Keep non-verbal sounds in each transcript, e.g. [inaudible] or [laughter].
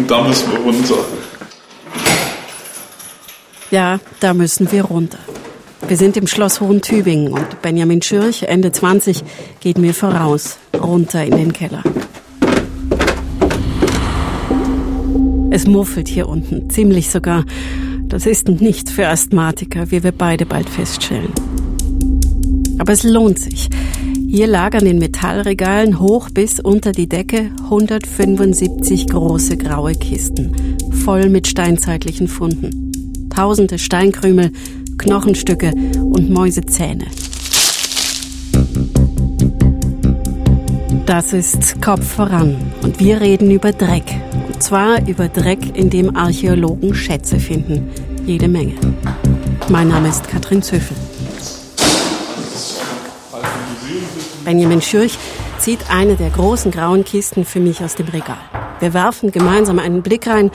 Und da müssen wir runter. Ja, da müssen wir runter. Wir sind im Schloss Hohentübingen und Benjamin Schürch, Ende 20, geht mir voraus, runter in den Keller. Es muffelt hier unten, ziemlich sogar. Das ist nicht für Asthmatiker, wie wir beide bald feststellen. Aber es lohnt sich. Hier lagern in Metallregalen hoch bis unter die Decke 175 große graue Kisten, voll mit steinzeitlichen Funden. Tausende Steinkrümel, Knochenstücke und Mäusezähne. Das ist Kopf voran und wir reden über Dreck. Und zwar über Dreck, in dem Archäologen Schätze finden. Jede Menge. Mein Name ist Katrin Zöffel. Benjamin Schürch zieht eine der großen grauen Kisten für mich aus dem Regal. Wir werfen gemeinsam einen Blick rein.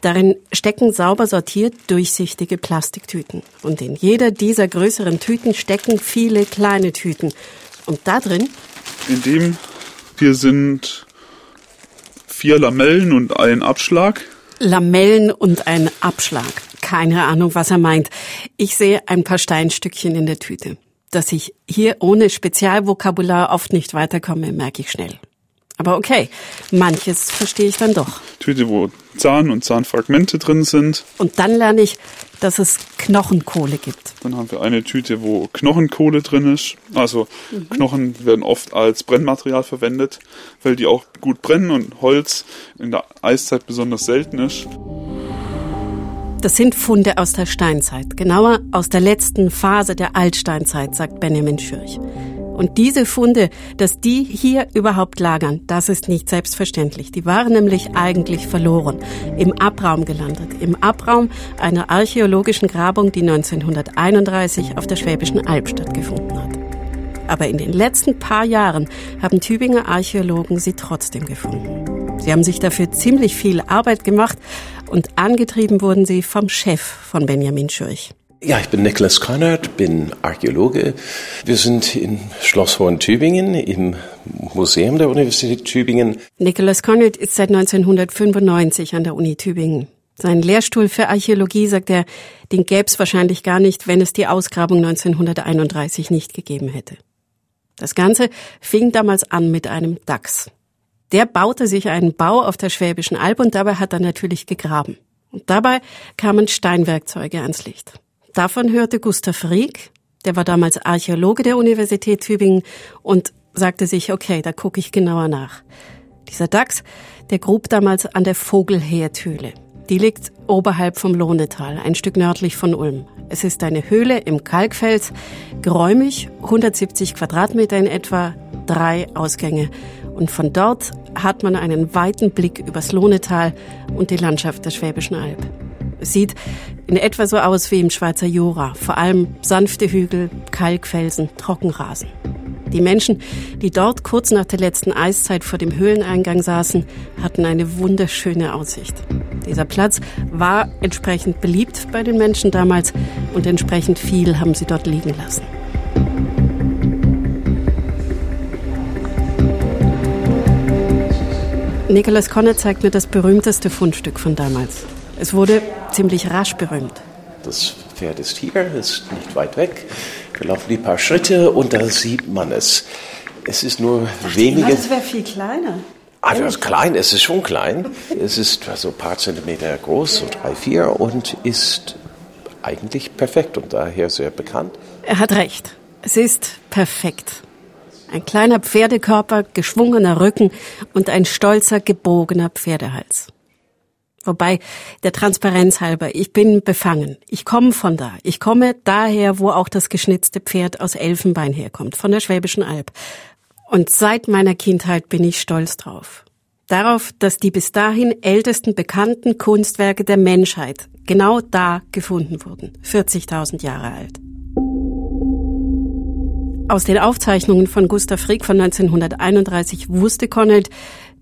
Darin stecken sauber sortiert durchsichtige Plastiktüten. Und in jeder dieser größeren Tüten stecken viele kleine Tüten. Und da drin? In dem hier sind vier Lamellen und ein Abschlag. Lamellen und ein Abschlag. Keine Ahnung, was er meint. Ich sehe ein paar Steinstückchen in der Tüte. Dass ich hier ohne Spezialvokabular oft nicht weiterkomme, merke ich schnell. Aber okay, manches verstehe ich dann doch. Tüte, wo Zahn und Zahnfragmente drin sind. Und dann lerne ich, dass es Knochenkohle gibt. Dann haben wir eine Tüte, wo Knochenkohle drin ist. Also mhm. Knochen werden oft als Brennmaterial verwendet, weil die auch gut brennen und Holz in der Eiszeit besonders selten ist. Das sind Funde aus der Steinzeit, genauer aus der letzten Phase der Altsteinzeit, sagt Benjamin Schürch. Und diese Funde, dass die hier überhaupt lagern, das ist nicht selbstverständlich. Die waren nämlich eigentlich verloren, im Abraum gelandet, im Abraum einer archäologischen Grabung, die 1931 auf der Schwäbischen Alb stattgefunden hat. Aber in den letzten paar Jahren haben Tübinger Archäologen sie trotzdem gefunden. Sie haben sich dafür ziemlich viel Arbeit gemacht und angetrieben wurden sie vom Chef von Benjamin Schürch. Ja, ich bin Niklas Konrad, bin Archäologe. Wir sind in Schloss Hohen-Tübingen im Museum der Universität Tübingen. Niklas Konrad ist seit 1995 an der Uni Tübingen. Sein Lehrstuhl für Archäologie, sagt er, den gäbe es wahrscheinlich gar nicht, wenn es die Ausgrabung 1931 nicht gegeben hätte. Das Ganze fing damals an mit einem Dachs. Der baute sich einen Bau auf der Schwäbischen Alb und dabei hat er natürlich gegraben. Und dabei kamen Steinwerkzeuge ans Licht. Davon hörte Gustav Rieck, der war damals Archäologe der Universität Tübingen und sagte sich, okay, da gucke ich genauer nach. Dieser Dachs, der grub damals an der Vogelheertühle. Die liegt oberhalb vom Lohnetal, ein Stück nördlich von Ulm. Es ist eine Höhle im Kalkfels, geräumig, 170 Quadratmeter in etwa, drei Ausgänge. Und von dort hat man einen weiten Blick übers Lohnetal und die Landschaft der Schwäbischen Alb. Es sieht in etwa so aus wie im Schweizer Jura, vor allem sanfte Hügel, Kalkfelsen, Trockenrasen. Die Menschen, die dort kurz nach der letzten Eiszeit vor dem Höhleneingang saßen, hatten eine wunderschöne Aussicht. Dieser Platz war entsprechend beliebt bei den Menschen damals und entsprechend viel haben sie dort liegen lassen. Nicholas Conner zeigt mir das berühmteste Fundstück von damals. Es wurde ziemlich rasch berühmt. Das Pferd ist hier, ist nicht weit weg. Wir laufen die paar Schritte und da sieht man es. Es ist nur Ach, wenige. Das wäre viel kleiner. Ah, das ist klein, es ist schon klein. Es ist also ein paar Zentimeter groß, so drei, vier, und ist eigentlich perfekt und daher sehr bekannt. Er hat recht. Es ist perfekt. Ein kleiner Pferdekörper, geschwungener Rücken und ein stolzer, gebogener Pferdehals. Wobei, der Transparenz halber, ich bin befangen. Ich komme von da. Ich komme daher, wo auch das geschnitzte Pferd aus Elfenbein herkommt, von der Schwäbischen Alb. Und seit meiner Kindheit bin ich stolz drauf. Darauf, dass die bis dahin ältesten bekannten Kunstwerke der Menschheit genau da gefunden wurden. 40.000 Jahre alt. Aus den Aufzeichnungen von Gustav Rieck von 1931 wusste Connelt,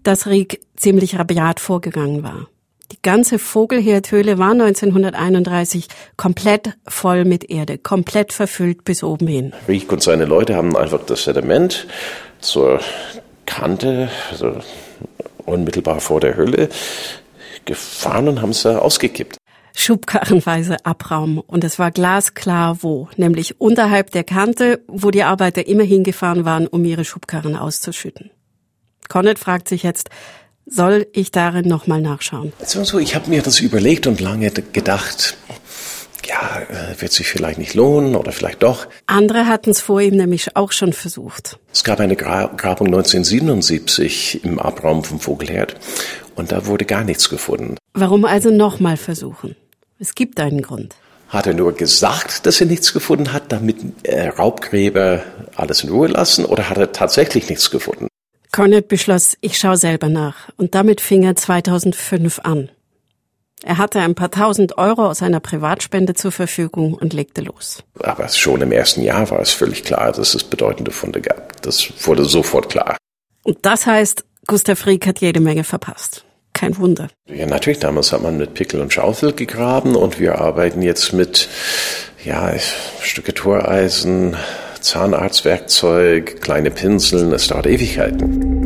dass Rieck ziemlich rabiat vorgegangen war. Die ganze Vogelherdhöhle war 1931 komplett voll mit Erde, komplett verfüllt bis oben hin. Rieck und seine Leute haben einfach das Sediment zur Kante, also unmittelbar vor der Höhle, gefahren und haben es ausgekippt. Schubkarrenweise Abraum. Und es war glasklar wo, nämlich unterhalb der Kante, wo die Arbeiter immer hingefahren waren, um ihre Schubkarren auszuschütten. Connet fragt sich jetzt, soll ich darin nochmal nachschauen? Also, ich habe mir das überlegt und lange gedacht, ja, äh, wird sich vielleicht nicht lohnen oder vielleicht doch. Andere hatten es vor ihm nämlich auch schon versucht. Es gab eine Grabung 1977 im Abraum vom Vogelherd und da wurde gar nichts gefunden. Warum also nochmal versuchen? Es gibt einen Grund. Hat er nur gesagt, dass er nichts gefunden hat, damit äh, Raubgräber alles in Ruhe lassen, oder hat er tatsächlich nichts gefunden? Cornett beschloss, ich schaue selber nach, und damit fing er 2005 an. Er hatte ein paar tausend Euro aus einer Privatspende zur Verfügung und legte los. Aber schon im ersten Jahr war es völlig klar, dass es bedeutende Funde gab. Das wurde sofort klar. Und das heißt, Gustav Rieck hat jede Menge verpasst. Kein Wunder. Ja, natürlich. Damals hat man mit Pickel und Schaufel gegraben und wir arbeiten jetzt mit, ja, Stücke Toreisen, Zahnarztwerkzeug, kleine Pinseln. Es dauert Ewigkeiten.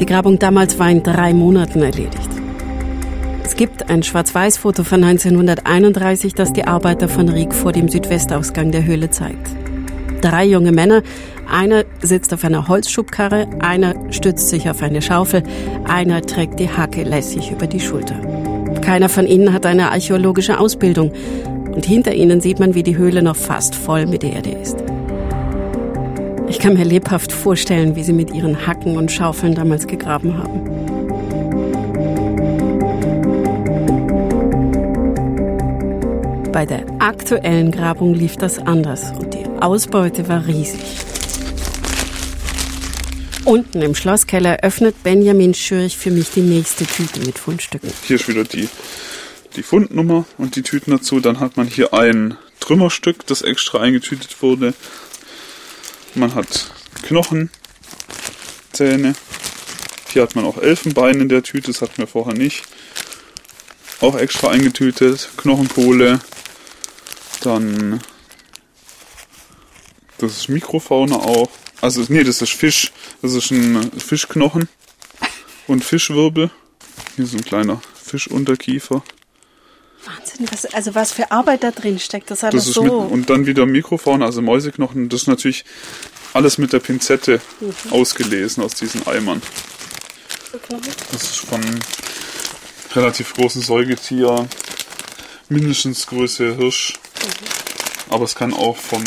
Die Grabung damals war in drei Monaten erledigt. Es gibt ein Schwarz-Weiß-Foto von 1931, das die Arbeiter von Rieck vor dem Südwestausgang der Höhle zeigt. Drei junge Männer, einer sitzt auf einer Holzschubkarre, einer stützt sich auf eine Schaufel, einer trägt die Hacke lässig über die Schulter. Keiner von ihnen hat eine archäologische Ausbildung und hinter ihnen sieht man, wie die Höhle noch fast voll mit Erde ist. Ich kann mir lebhaft vorstellen, wie sie mit ihren Hacken und Schaufeln damals gegraben haben. Bei der aktuellen Grabung lief das anders und die Ausbeute war riesig. Unten im Schlosskeller öffnet Benjamin Schürch für mich die nächste Tüte mit Fundstücken. Hier ist wieder die, die Fundnummer und die Tüten dazu. Dann hat man hier ein Trümmerstück, das extra eingetütet wurde. Man hat Knochen, Zähne. Hier hat man auch Elfenbein in der Tüte, das hatten wir vorher nicht. Auch extra eingetütet. Knochenkohle. Dann das ist Mikrofauna auch. Also, nee, das ist Fisch. Das ist ein Fischknochen und Fischwirbel. Hier ist ein kleiner Fischunterkiefer. Wahnsinn, was, also was für Arbeit da drin steckt, das hat das ist so. Mit, und dann wieder Mikrofauna, also Mäuseknochen. Das ist natürlich alles mit der Pinzette mhm. ausgelesen aus diesen Eimern. Das ist von relativ großen Säugetier, mindestens Größe Hirsch. Mhm. Aber es kann auch vom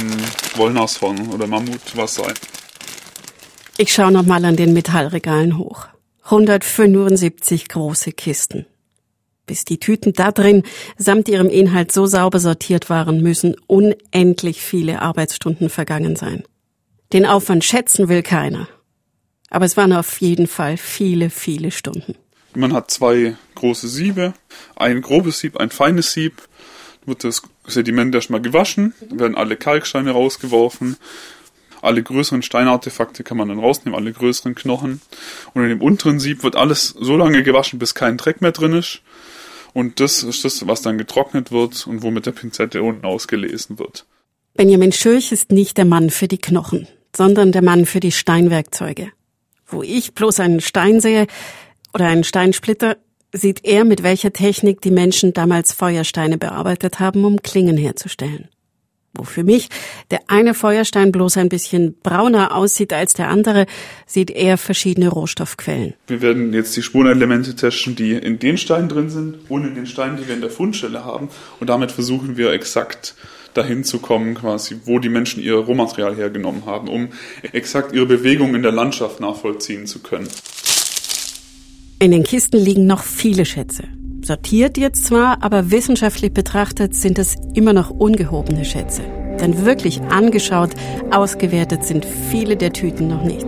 Wollnashorn oder Mammut was sein. Ich schaue nochmal an den Metallregalen hoch. 175 große Kisten. Bis die Tüten da drin samt ihrem Inhalt so sauber sortiert waren, müssen unendlich viele Arbeitsstunden vergangen sein. Den Aufwand schätzen will keiner. Aber es waren auf jeden Fall viele, viele Stunden. Man hat zwei große Siebe, ein grobes Sieb, ein feines Sieb wird das Sediment erstmal gewaschen, werden alle Kalksteine rausgeworfen, alle größeren Steinartefakte kann man dann rausnehmen, alle größeren Knochen. Und in dem unteren Sieb wird alles so lange gewaschen, bis kein Dreck mehr drin ist. Und das ist das, was dann getrocknet wird und wo mit der Pinzette unten ausgelesen wird. Benjamin Schürch ist nicht der Mann für die Knochen, sondern der Mann für die Steinwerkzeuge. Wo ich bloß einen Stein sehe oder einen Steinsplitter, sieht er, mit welcher Technik die Menschen damals Feuersteine bearbeitet haben, um Klingen herzustellen. Wo für mich der eine Feuerstein bloß ein bisschen brauner aussieht als der andere, sieht er verschiedene Rohstoffquellen. Wir werden jetzt die Spurenelemente testen, die in den Steinen drin sind und in den Steinen, die wir in der Fundstelle haben. Und damit versuchen wir exakt dahin zu kommen, quasi, wo die Menschen ihr Rohmaterial hergenommen haben, um exakt ihre Bewegung in der Landschaft nachvollziehen zu können. In den Kisten liegen noch viele Schätze. Sortiert jetzt zwar, aber wissenschaftlich betrachtet sind es immer noch ungehobene Schätze. Denn wirklich angeschaut, ausgewertet sind viele der Tüten noch nicht.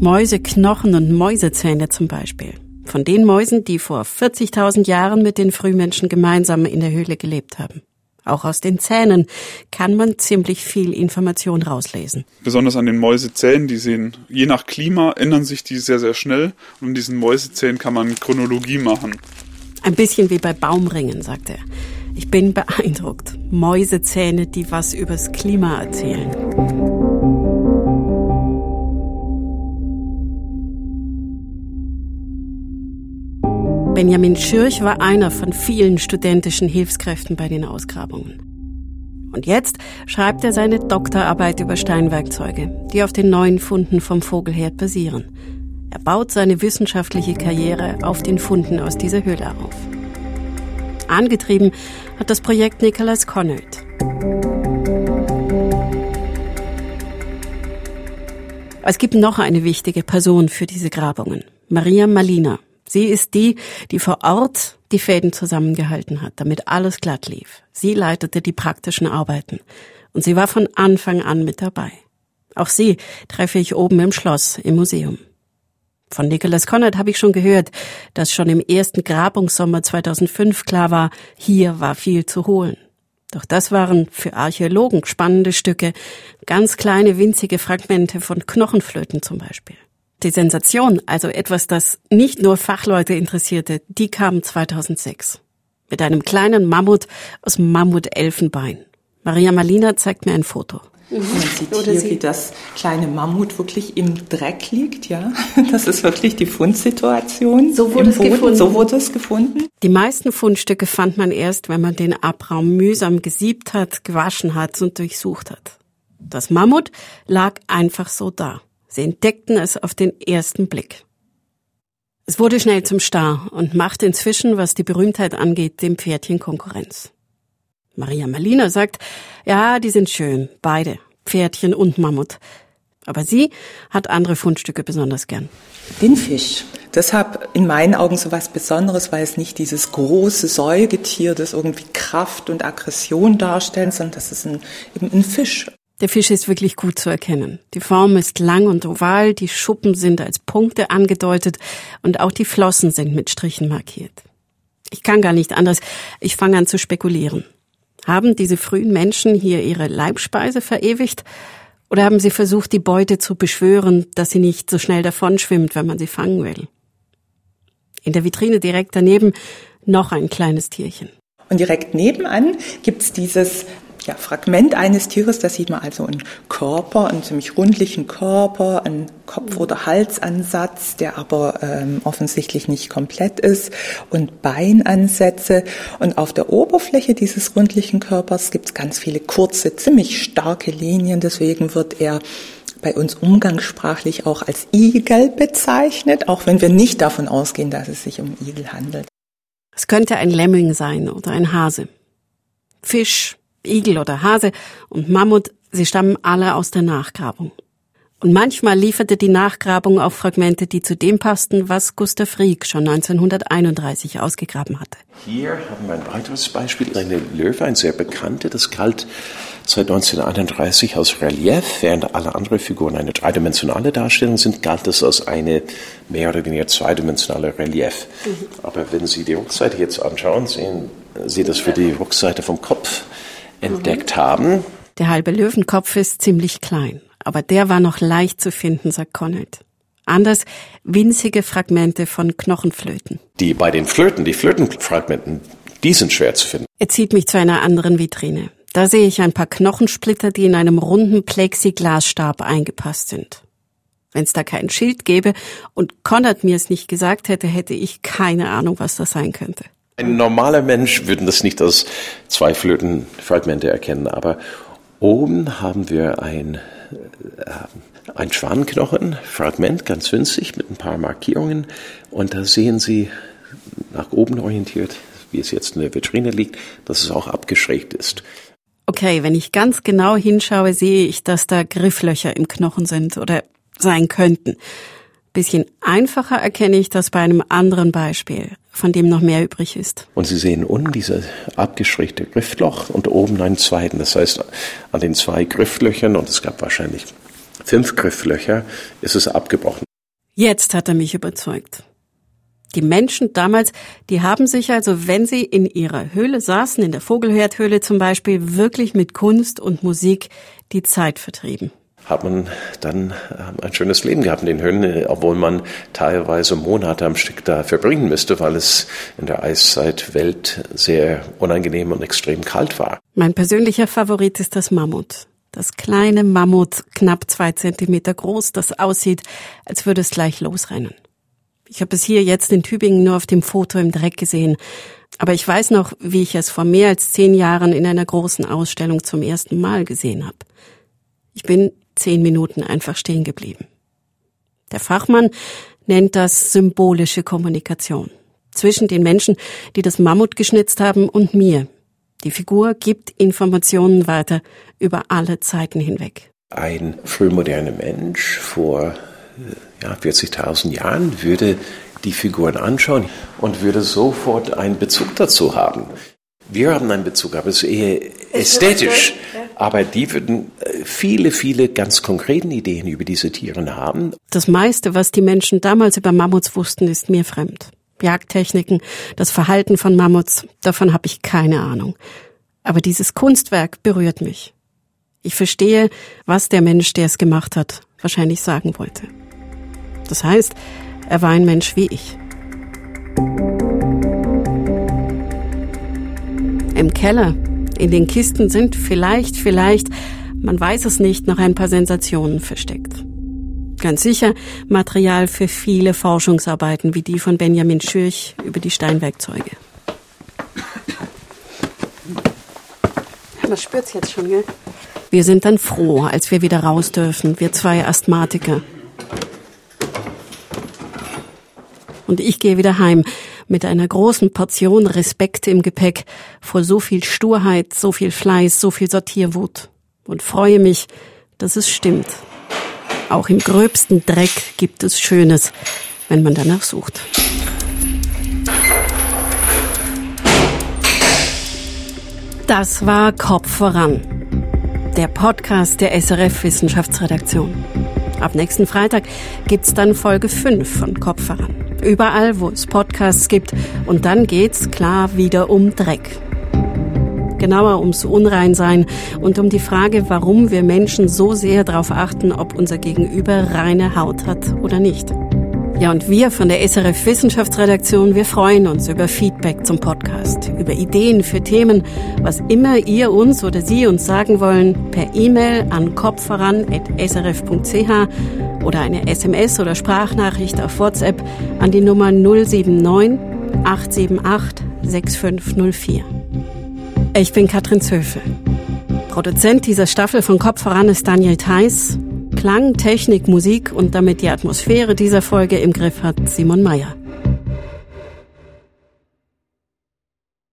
Mäuseknochen und Mäusezähne zum Beispiel. Von den Mäusen, die vor 40.000 Jahren mit den Frühmenschen gemeinsam in der Höhle gelebt haben. Auch aus den Zähnen kann man ziemlich viel Information rauslesen. Besonders an den Mäusezähnen, die sehen, je nach Klima ändern sich die sehr, sehr schnell. Und in diesen Mäusezähnen kann man Chronologie machen. Ein bisschen wie bei Baumringen, sagt er. Ich bin beeindruckt. Mäusezähne, die was übers Klima erzählen. Benjamin Schürch war einer von vielen studentischen Hilfskräften bei den Ausgrabungen. Und jetzt schreibt er seine Doktorarbeit über Steinwerkzeuge, die auf den neuen Funden vom Vogelherd basieren. Er baut seine wissenschaftliche Karriere auf den Funden aus dieser Höhle auf. Angetrieben hat das Projekt Nicholas Connard. Es gibt noch eine wichtige Person für diese Grabungen, Maria Malina. Sie ist die, die vor Ort die Fäden zusammengehalten hat, damit alles glatt lief. Sie leitete die praktischen Arbeiten und sie war von Anfang an mit dabei. Auch sie treffe ich oben im Schloss, im Museum. Von Nicholas Conrad habe ich schon gehört, dass schon im ersten Grabungssommer 2005 klar war, hier war viel zu holen. Doch das waren für Archäologen spannende Stücke, ganz kleine winzige Fragmente von Knochenflöten zum Beispiel. Die Sensation, also etwas, das nicht nur Fachleute interessierte, die kam 2006. Mit einem kleinen Mammut aus Mammutelfenbein. Maria Malina zeigt mir ein Foto. Man sieht Oder hier, wie das kleine Mammut wirklich im Dreck liegt, ja. [laughs] Das ist wirklich die Fundsituation. So wurde es gefunden. So wurde es gefunden. Die meisten Fundstücke fand man erst, wenn man den Abraum mühsam gesiebt hat, gewaschen hat und durchsucht hat. Das Mammut lag einfach so da. Sie entdeckten es auf den ersten Blick. Es wurde schnell zum Star und macht inzwischen, was die Berühmtheit angeht, dem Pferdchen Konkurrenz. Maria Malina sagt, ja, die sind schön, beide, Pferdchen und Mammut. Aber sie hat andere Fundstücke besonders gern. Den Fisch. Deshalb in meinen Augen so was Besonderes, weil es nicht dieses große Säugetier, das irgendwie Kraft und Aggression darstellt, sondern das ist ein, eben ein Fisch. Der Fisch ist wirklich gut zu erkennen. Die Form ist lang und oval, die Schuppen sind als Punkte angedeutet und auch die Flossen sind mit Strichen markiert. Ich kann gar nicht anders. Ich fange an zu spekulieren. Haben diese frühen Menschen hier ihre Leibspeise verewigt? Oder haben sie versucht, die Beute zu beschwören, dass sie nicht so schnell davonschwimmt, wenn man sie fangen will? In der Vitrine direkt daneben noch ein kleines Tierchen. Und direkt nebenan gibt's dieses ja, Fragment eines Tieres, da sieht man also einen Körper, einen ziemlich rundlichen Körper, einen Kopf- oder Halsansatz, der aber ähm, offensichtlich nicht komplett ist, und Beinansätze. Und auf der Oberfläche dieses rundlichen Körpers gibt es ganz viele kurze, ziemlich starke Linien, deswegen wird er bei uns umgangssprachlich auch als Igel bezeichnet, auch wenn wir nicht davon ausgehen, dass es sich um Igel handelt. Es könnte ein Lemming sein oder ein Hase. Fisch, Igel oder Hase und Mammut, sie stammen alle aus der Nachgrabung. Und manchmal lieferte die Nachgrabung auch Fragmente, die zu dem passten, was Gustav Rieck schon 1931 ausgegraben hatte. Hier haben wir ein weiteres Beispiel, eine Löwe, ein sehr bekannte, das galt seit 1931 aus Relief, während alle anderen Figuren eine dreidimensionale Darstellung sind, galt es als eine mehr oder weniger zweidimensionale Relief. Mhm. Aber wenn Sie die Rückseite jetzt anschauen, sehen Sie das für die Rückseite vom Kopf entdeckt haben. Der halbe Löwenkopf ist ziemlich klein, aber der war noch leicht zu finden, sagt Conrad. Anders winzige Fragmente von Knochenflöten. Die bei den Flöten, die Flötenfragmenten, die sind schwer zu finden. Er zieht mich zu einer anderen Vitrine. Da sehe ich ein paar Knochensplitter, die in einem runden Plexiglasstab eingepasst sind. Wenn es da kein Schild gäbe und Konrad mir es nicht gesagt hätte, hätte ich keine Ahnung, was das sein könnte. Ein normaler Mensch würde das nicht als zwei Flötenfragmente erkennen, aber oben haben wir ein, äh, ein Schwanknochenfragment, ganz winzig, mit ein paar Markierungen. Und da sehen Sie nach oben orientiert, wie es jetzt in der Vitrine liegt, dass es auch abgeschrägt ist. Okay, wenn ich ganz genau hinschaue, sehe ich, dass da Grifflöcher im Knochen sind oder sein könnten. Bisschen einfacher erkenne ich das bei einem anderen Beispiel von dem noch mehr übrig ist. Und Sie sehen unten dieses abgeschrägte Griffloch und oben einen zweiten. Das heißt, an den zwei Grifflöchern, und es gab wahrscheinlich fünf Grifflöcher, ist es abgebrochen. Jetzt hat er mich überzeugt. Die Menschen damals, die haben sich also, wenn sie in ihrer Höhle saßen, in der Vogelherdhöhle zum Beispiel, wirklich mit Kunst und Musik die Zeit vertrieben hat man dann ähm, ein schönes Leben gehabt in den Höhlen, obwohl man teilweise Monate am Stück da verbringen müsste, weil es in der Eiszeitwelt sehr unangenehm und extrem kalt war. Mein persönlicher Favorit ist das Mammut. Das kleine Mammut, knapp zwei Zentimeter groß, das aussieht, als würde es gleich losrennen. Ich habe es hier jetzt in Tübingen nur auf dem Foto im Dreck gesehen. Aber ich weiß noch, wie ich es vor mehr als zehn Jahren in einer großen Ausstellung zum ersten Mal gesehen habe. Ich bin zehn Minuten einfach stehen geblieben. Der Fachmann nennt das symbolische Kommunikation zwischen den Menschen, die das Mammut geschnitzt haben, und mir. Die Figur gibt Informationen weiter über alle Zeiten hinweg. Ein frühmoderner Mensch vor ja, 40.000 Jahren würde die Figuren anschauen und würde sofort einen Bezug dazu haben. Wir haben einen Bezug, aber es ist eher ästhetisch. Aber die würden äh, viele, viele ganz konkreten Ideen über diese Tiere haben. Das meiste, was die Menschen damals über Mammuts wussten, ist mir fremd. Jagdtechniken, das Verhalten von Mammuts, davon habe ich keine Ahnung. Aber dieses Kunstwerk berührt mich. Ich verstehe, was der Mensch, der es gemacht hat, wahrscheinlich sagen wollte. Das heißt, er war ein Mensch wie ich. Im Keller, in den Kisten sind vielleicht, vielleicht, man weiß es nicht, noch ein paar Sensationen versteckt. Ganz sicher Material für viele Forschungsarbeiten wie die von Benjamin Schürch über die Steinwerkzeuge. Man spürt's jetzt schon, gell? Wir sind dann froh, als wir wieder raus dürfen, wir zwei Asthmatiker. Und ich gehe wieder heim mit einer großen Portion Respekt im Gepäck vor so viel Sturheit, so viel Fleiß, so viel Sortierwut und freue mich, dass es stimmt. Auch im gröbsten Dreck gibt es Schönes, wenn man danach sucht. Das war Kopf voran. Der Podcast der SRF Wissenschaftsredaktion. Ab nächsten Freitag gibt's dann Folge 5 von Kopf voran. Überall, wo es Podcasts gibt. Und dann geht's klar wieder um Dreck genauer ums Unreinsein und um die Frage, warum wir Menschen so sehr darauf achten, ob unser Gegenüber reine Haut hat oder nicht. Ja, und wir von der SRF Wissenschaftsredaktion, wir freuen uns über Feedback zum Podcast, über Ideen für Themen, was immer ihr uns oder Sie uns sagen wollen, per E-Mail an kopfvoran.srf.ch oder eine SMS oder Sprachnachricht auf WhatsApp an die Nummer 079 878 6504. Ich bin Katrin Zöfel. Produzent dieser Staffel von Kopf voran ist Daniel Theiss. Klang, Technik, Musik und damit die Atmosphäre dieser Folge im Griff hat Simon Meyer.